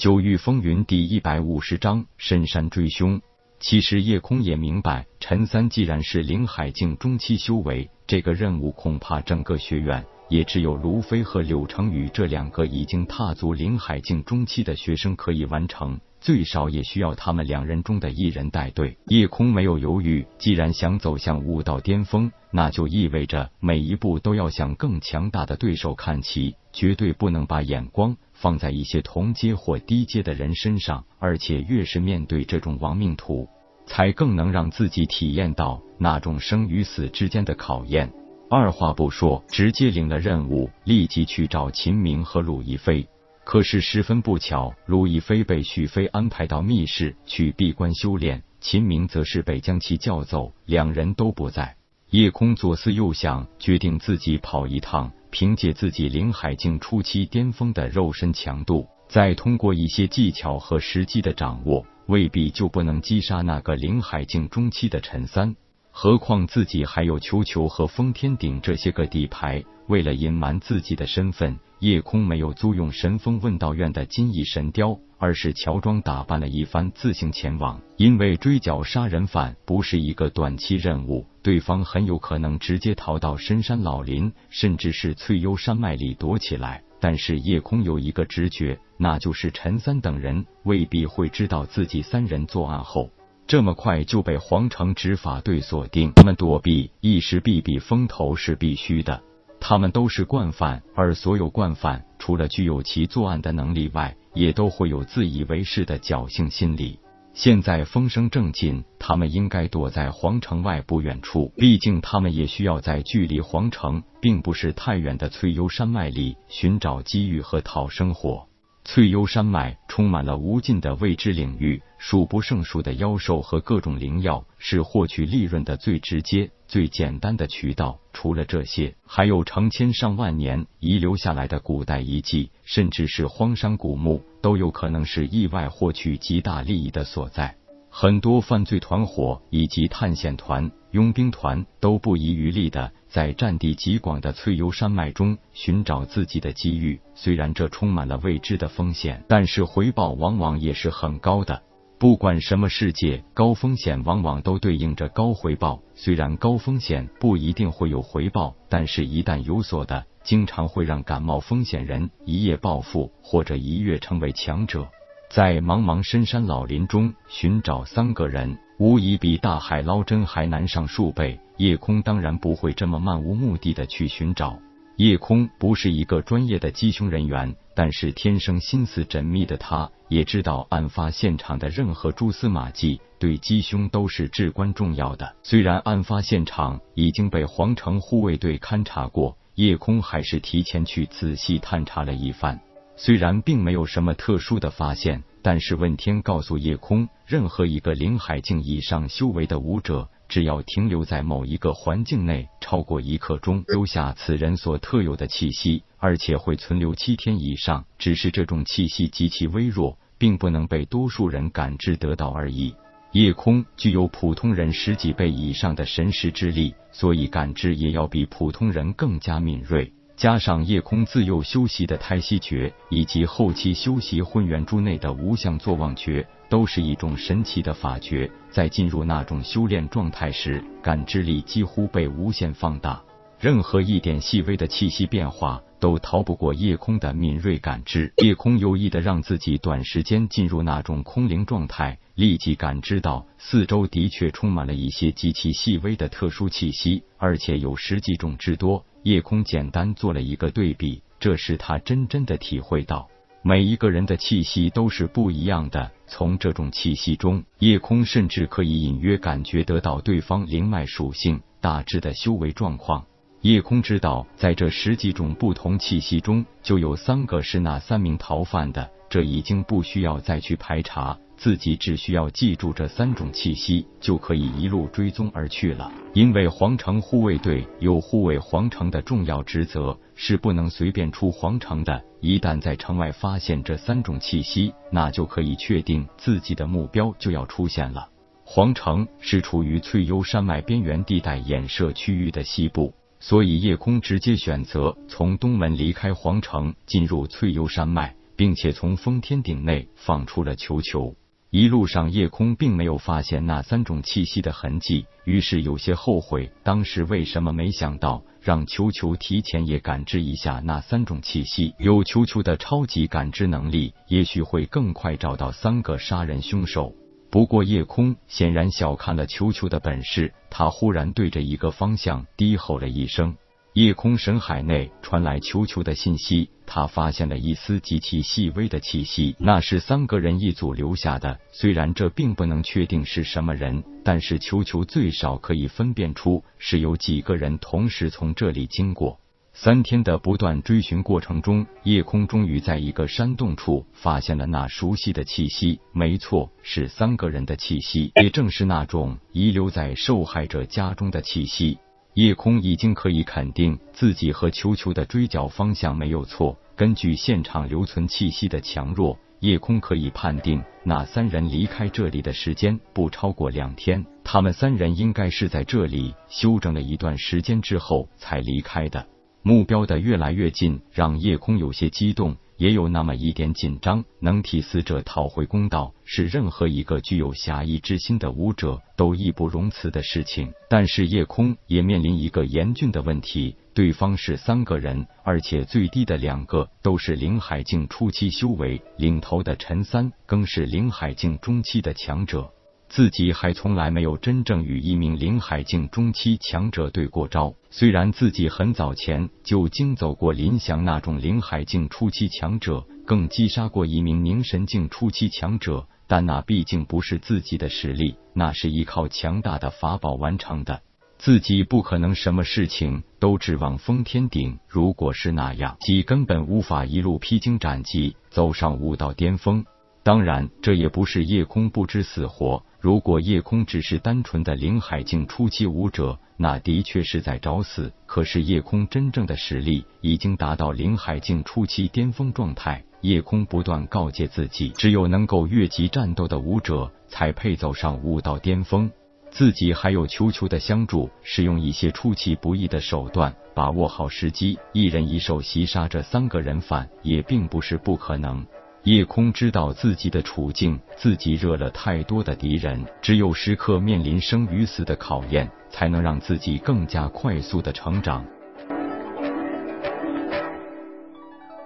九域风云第一百五十章深山追凶。其实叶空也明白，陈三既然是灵海境中期修为，这个任务恐怕整个学院也只有卢飞和柳成宇这两个已经踏足灵海境中期的学生可以完成，最少也需要他们两人中的一人带队。夜空没有犹豫，既然想走向武道巅峰，那就意味着每一步都要向更强大的对手看齐，绝对不能把眼光。放在一些同阶或低阶的人身上，而且越是面对这种亡命徒，才更能让自己体验到那种生与死之间的考验。二话不说，直接领了任务，立即去找秦明和鲁亦飞。可是十分不巧，鲁亦飞被许飞安排到密室去闭关修炼，秦明则是被将其叫走，两人都不在。夜空左思右想，决定自己跑一趟。凭借自己灵海境初期巅峰的肉身强度，再通过一些技巧和时机的掌握，未必就不能击杀那个灵海境中期的陈三。何况自己还有球球和封天顶这些个底牌。为了隐瞒自己的身份，夜空没有租用神风问道院的金翼神雕，而是乔装打扮了一番，自行前往。因为追剿杀人犯不是一个短期任务，对方很有可能直接逃到深山老林，甚至是翠幽山脉里躲起来。但是夜空有一个直觉，那就是陈三等人未必会知道自己三人作案后。这么快就被皇城执法队锁定，他们躲避一时避避风头是必须的。他们都是惯犯，而所有惯犯除了具有其作案的能力外，也都会有自以为是的侥幸心理。现在风声正劲，他们应该躲在皇城外不远处，毕竟他们也需要在距离皇城并不是太远的翠幽山脉里寻找机遇和讨生活。翠幽山脉充满了无尽的未知领域，数不胜数的妖兽和各种灵药是获取利润的最直接、最简单的渠道。除了这些，还有成千上万年遗留下来的古代遗迹，甚至是荒山古墓，都有可能是意外获取极大利益的所在。很多犯罪团伙以及探险团、佣兵团都不遗余力的在占地极广的翠幽山脉中寻找自己的机遇。虽然这充满了未知的风险，但是回报往往也是很高的。不管什么世界，高风险往往都对应着高回报。虽然高风险不一定会有回报，但是一旦有所的，经常会让感冒风险人一夜暴富，或者一跃成为强者。在茫茫深山老林中寻找三个人，无疑比大海捞针还难上数倍。夜空当然不会这么漫无目的的去寻找。夜空不是一个专业的缉凶人员，但是天生心思缜密的他，也知道案发现场的任何蛛丝马迹对缉凶都是至关重要的。虽然案发现场已经被皇城护卫队勘察过，夜空还是提前去仔细探查了一番。虽然并没有什么特殊的发现，但是问天告诉夜空，任何一个灵海境以上修为的武者，只要停留在某一个环境内超过一刻钟，留下此人所特有的气息，而且会存留七天以上。只是这种气息极其微弱，并不能被多数人感知得到而已。夜空具有普通人十几倍以上的神识之力，所以感知也要比普通人更加敏锐。加上夜空自幼修习的太息诀，以及后期修习混元珠内的无相坐忘诀，都是一种神奇的法诀。在进入那种修炼状态时，感知力几乎被无限放大，任何一点细微的气息变化都逃不过夜空的敏锐感知。夜空有意的让自己短时间进入那种空灵状态，立即感知到四周的确充满了一些极其细微的特殊气息，而且有十几种之多。夜空简单做了一个对比，这时他真真的体会到，每一个人的气息都是不一样的。从这种气息中，夜空甚至可以隐约感觉得到对方灵脉属性、大致的修为状况。夜空知道，在这十几种不同气息中，就有三个是那三名逃犯的，这已经不需要再去排查。自己只需要记住这三种气息，就可以一路追踪而去了。因为皇城护卫队有护卫皇城的重要职责，是不能随便出皇城的。一旦在城外发现这三种气息，那就可以确定自己的目标就要出现了。皇城是处于翠幽山脉边缘地带衍射区域的西部，所以夜空直接选择从东门离开皇城，进入翠幽山脉。并且从封天顶内放出了球球。一路上，夜空并没有发现那三种气息的痕迹，于是有些后悔当时为什么没想到让球球提前也感知一下那三种气息。有球球的超级感知能力，也许会更快找到三个杀人凶手。不过，夜空显然小看了球球的本事，他忽然对着一个方向低吼了一声。夜空神海内传来球球的信息，他发现了一丝极其细微的气息，那是三个人一组留下的。虽然这并不能确定是什么人，但是球球最少可以分辨出是有几个人同时从这里经过。三天的不断追寻过程中，夜空终于在一个山洞处发现了那熟悉的气息。没错，是三个人的气息，也正是那种遗留在受害者家中的气息。夜空已经可以肯定自己和球球的追剿方向没有错。根据现场留存气息的强弱，夜空可以判定那三人离开这里的时间不超过两天。他们三人应该是在这里休整了一段时间之后才离开的。目标的越来越近，让夜空有些激动。也有那么一点紧张，能替死者讨回公道，是任何一个具有侠义之心的武者都义不容辞的事情。但是夜空也面临一个严峻的问题：对方是三个人，而且最低的两个都是灵海境初期修为，领头的陈三更是灵海境中期的强者。自己还从来没有真正与一名灵海境中期强者对过招。虽然自己很早前就经走过林翔那种灵海境初期强者，更击杀过一名凝神境初期强者，但那毕竟不是自己的实力，那是依靠强大的法宝完成的。自己不可能什么事情都指望封天顶。如果是那样，己根本无法一路披荆斩棘走上武道巅峰。当然，这也不是夜空不知死活。如果夜空只是单纯的灵海境初期武者，那的确是在找死。可是夜空真正的实力已经达到灵海境初期巅峰状态。夜空不断告诫自己，只有能够越级战斗的武者才配走上武道巅峰。自己还有球球的相助，使用一些出其不意的手段，把握好时机，一人一兽袭杀这三个人犯，也并不是不可能。夜空知道自己的处境，自己惹了太多的敌人，只有时刻面临生与死的考验，才能让自己更加快速的成长。